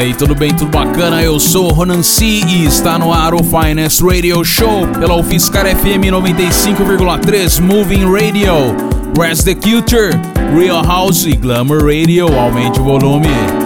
Aí, tudo bem, tudo bacana? Eu sou o Ronan C e está no ar o Finest Radio Show pela UFSCar FM 95,3 Moving Radio. Rest the Culture, Real House e Glamour Radio. Aumente o volume.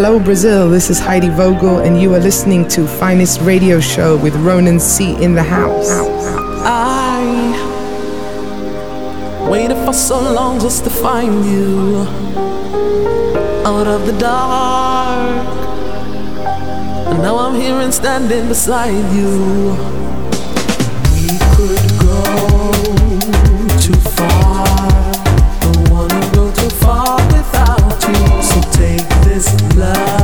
Hello, Brazil. This is Heidi Vogel, and you are listening to Finest Radio Show with Ronan C. in the house. I waited for so long just to find you out of the dark. And now I'm here and standing beside you. love.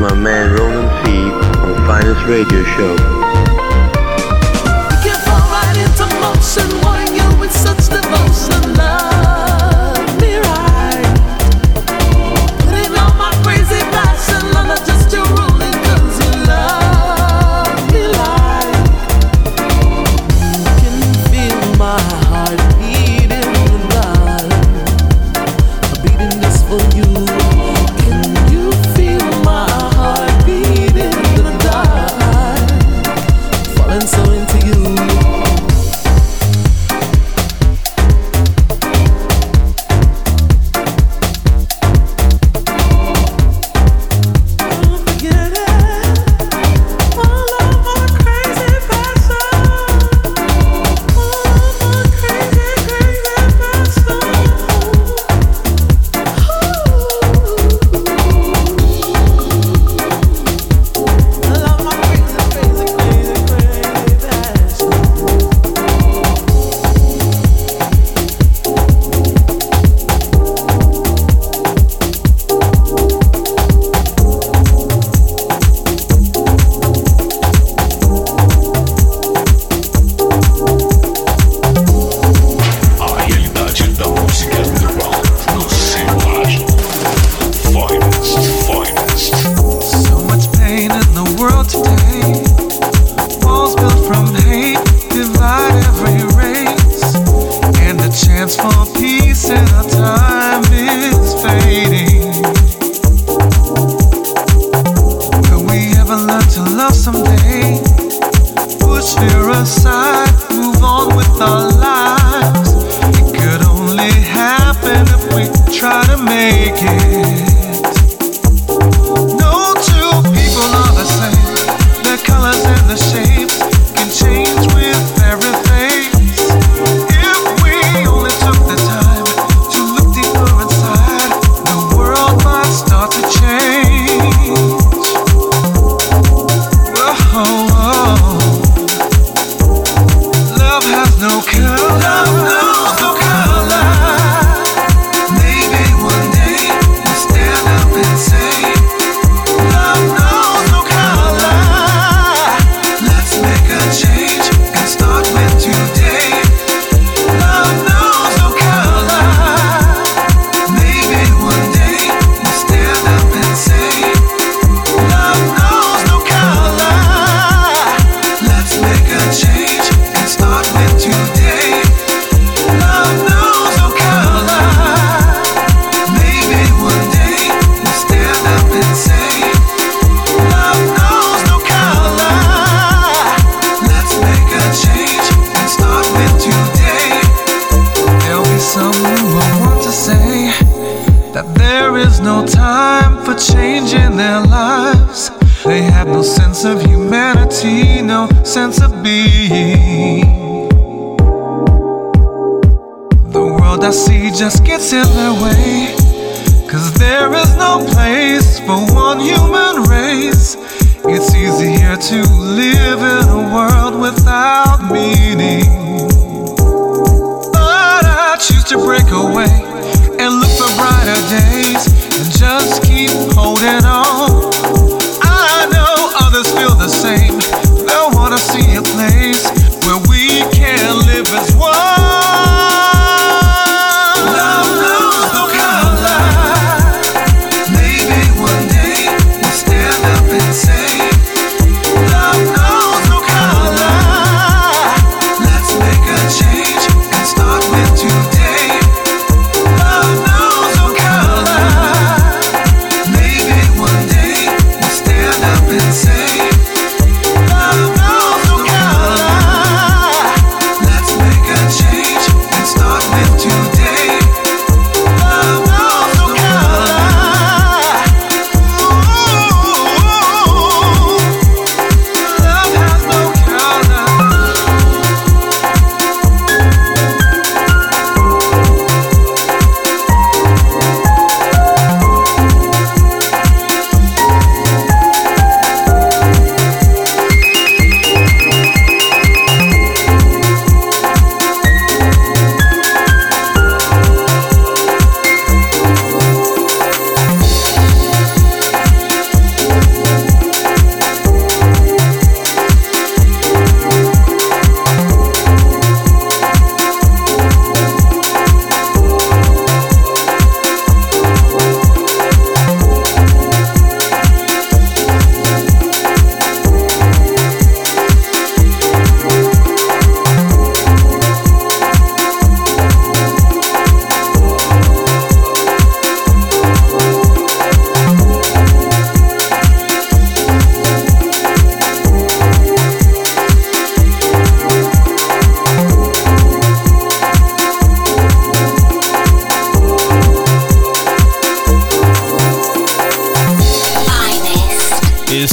my man Roland C on Finest Radio Show. to love someday. Push fear aside, move on with our lives. It could only happen if we try to make it.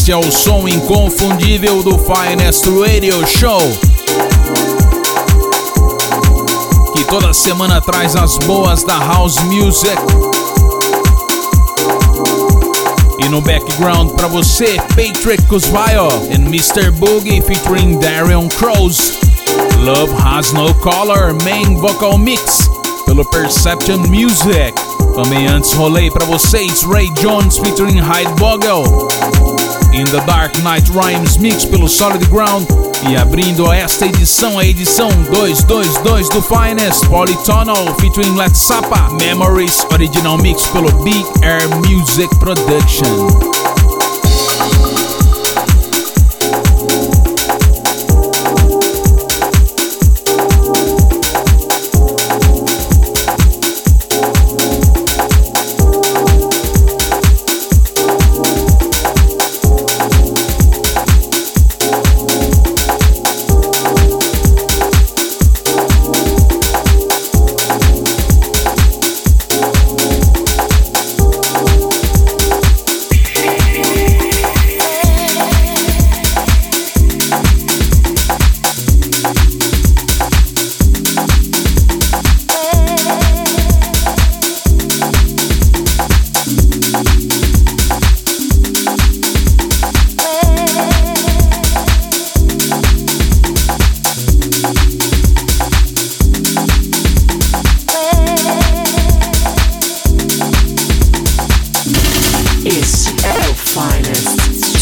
Inconfundível do Finest Radio Show. Que toda semana traz as boas da House Music. E no background para você, Patrick Cusvayo e Mr. Boogie featuring Darion Crows. Love Has No Color, main vocal mix pelo Perception Music. Também antes rolei para vocês Ray Jones featuring Hyde Vogel. In the Dark Night Rhymes Mix pelo Solid Ground e abrindo esta edição, a edição 222 do Finest Polytonal featuring Let's Sapa Memories Original Mix pelo Big Air Music Production.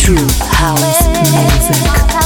True house music.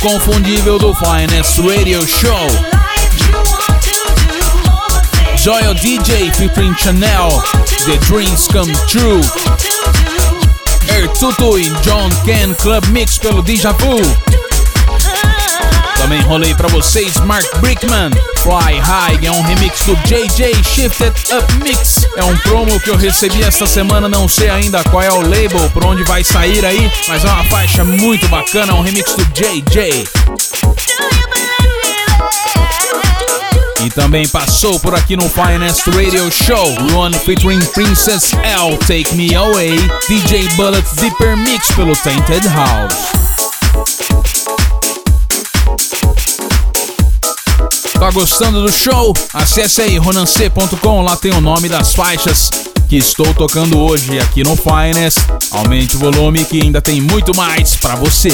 Inconfundível do Finest Radio Show. Joel DJ featuring Chanel, The Dreams Come True. Ertutu e John Ken Club Mix pelo Deja Vu. Também rolei para vocês Mark Brickman, Fly High, é um remix do JJ Shifted Up Mix. É um promo que eu recebi esta semana, não sei ainda qual é o label, por onde vai sair aí, mas é uma faixa muito bacana, um remix do JJ. E também passou por aqui no Finest Radio Show, Run featuring Princess L, Take Me Away, DJ Bullet Zipper Mix pelo Tainted House. Gostando do show? Acesse aí ronance.com, lá tem o nome das faixas que estou tocando hoje aqui no Finest. Aumente o volume que ainda tem muito mais para você.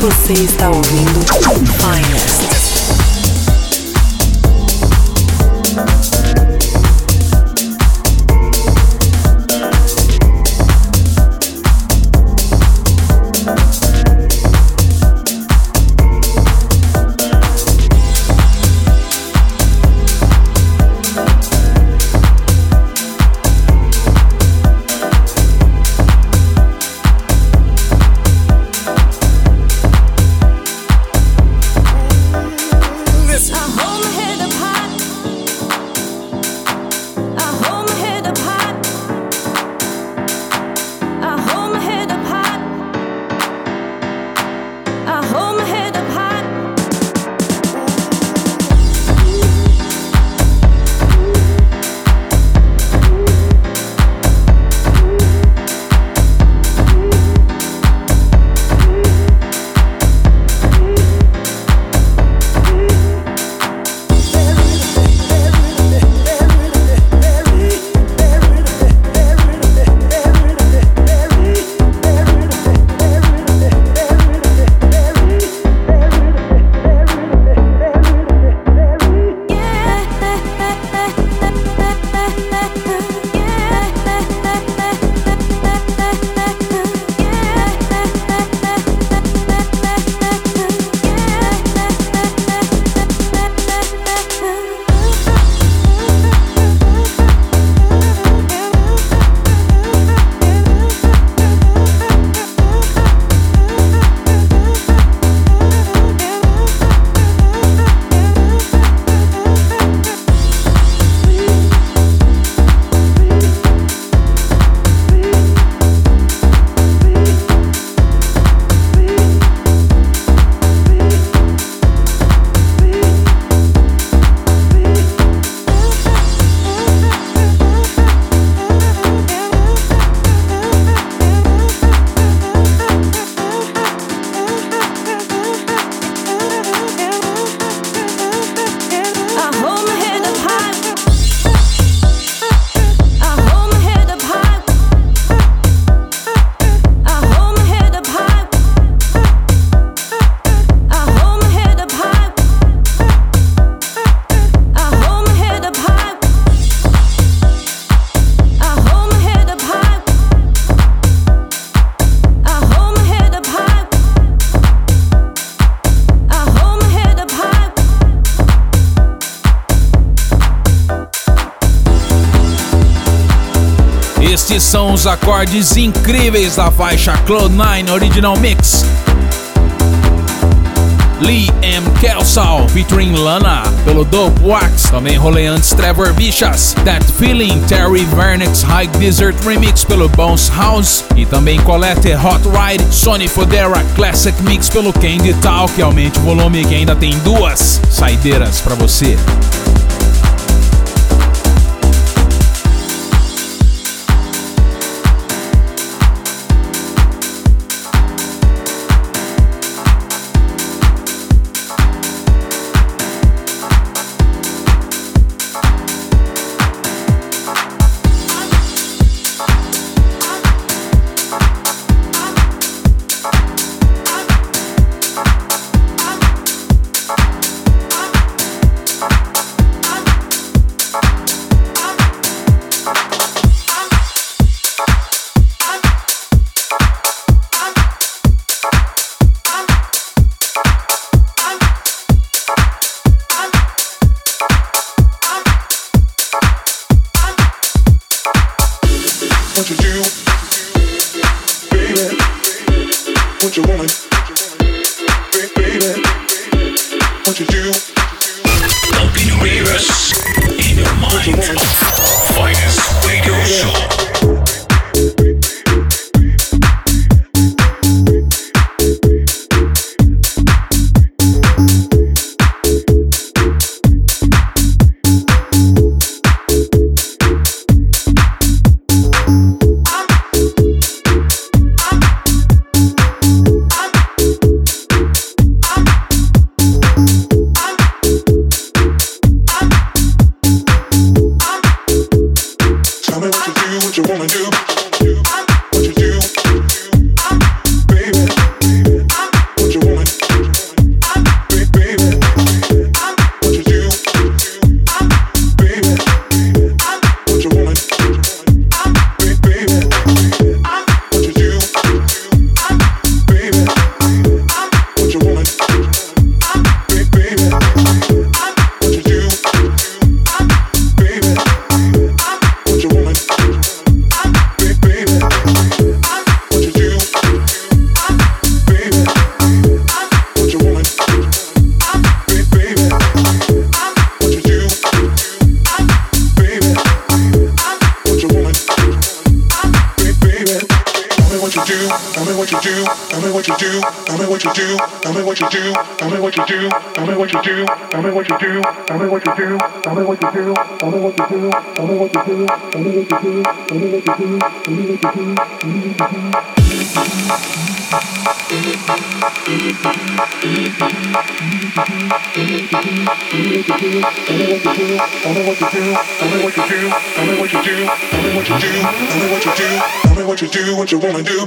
São os acordes incríveis da faixa Cloud9 Original Mix. Lee M. Kelsall featuring Lana pelo Dope Wax. Também rolei antes Trevor Bichas, That Feeling, Terry Vernix High Desert Remix pelo Bones House. E também Colette Hot Ride, Sony Fodera Classic Mix pelo Candy Tal, que aumente o volume que ainda tem duas saideiras para você. tell me what you do, tell me what you do, tell me what you do, tell me what you do, tell me what you do, tell me what you do, tell me what you do, tell me what you do, tell me what you do, tell me what you do, tell me what you do, tell me what you do, tell me what you do, tell me what you do, tell me what you do what you wanna do.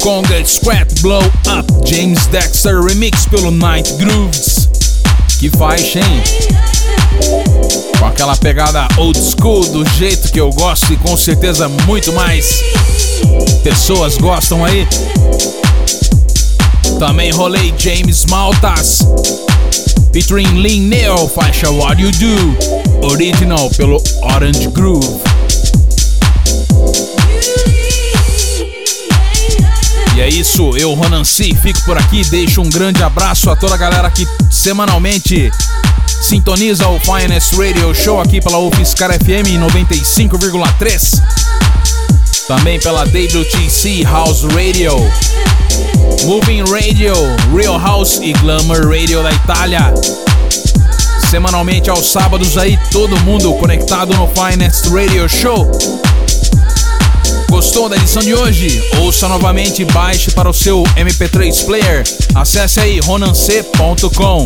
Conga Sweat Blow Up James Dexter Remix pelo Night Grooves. Que faixa, hein? Com aquela pegada old school do jeito que eu gosto e com certeza muito mais pessoas gostam aí. Também rolei James Maltas featuring Lin Neo, faixa What You Do, original pelo Orange Groove. E é isso, eu, Ronan C, fico por aqui. Deixo um grande abraço a toda a galera que semanalmente sintoniza o Finest Radio Show aqui pela UFSCar FM 95,3. Também pela WTC House Radio. Moving Radio, Real House e Glamour Radio da Itália. Semanalmente aos sábados aí, todo mundo conectado no Finest Radio Show. Gostou da edição de hoje? Ouça novamente e baixe para o seu MP3 player. Acesse aí ronance.com.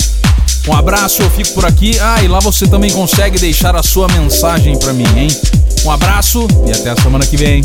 Um abraço, eu fico por aqui. Ah, e lá você também consegue deixar a sua mensagem para mim, hein? Um abraço e até a semana que vem.